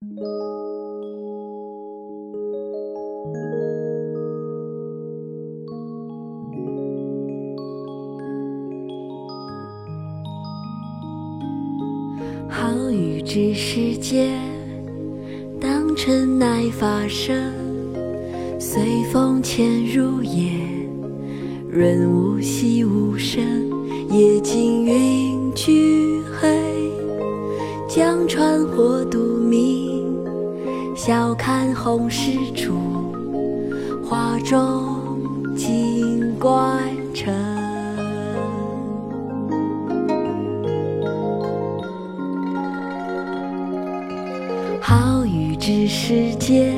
好雨知时节，当春乃发生。随风潜入夜，润物细无声。夜静云晓看红湿处，花重锦官城。好雨知时节，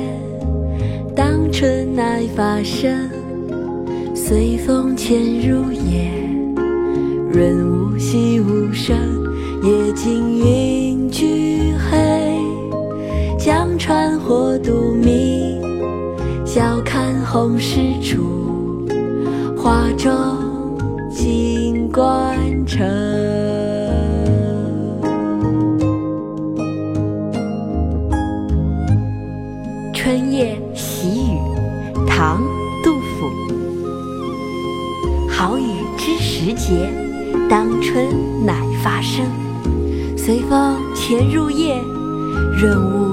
当春乃发生。随风潜入夜，润物细无声。夜静云俱，船火独明。晓看红湿处，花重锦官城。《春夜喜雨》唐·杜甫。好雨知时节，当春乃发生。随风潜入夜，润物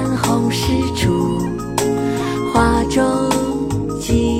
山红石处花中几